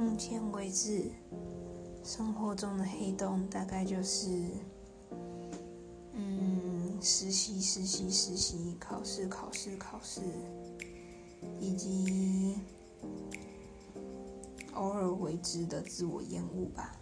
目前为止生活中的黑洞大概就是嗯实习实习实习考试考试考试以及偶尔为之的自我厌恶吧。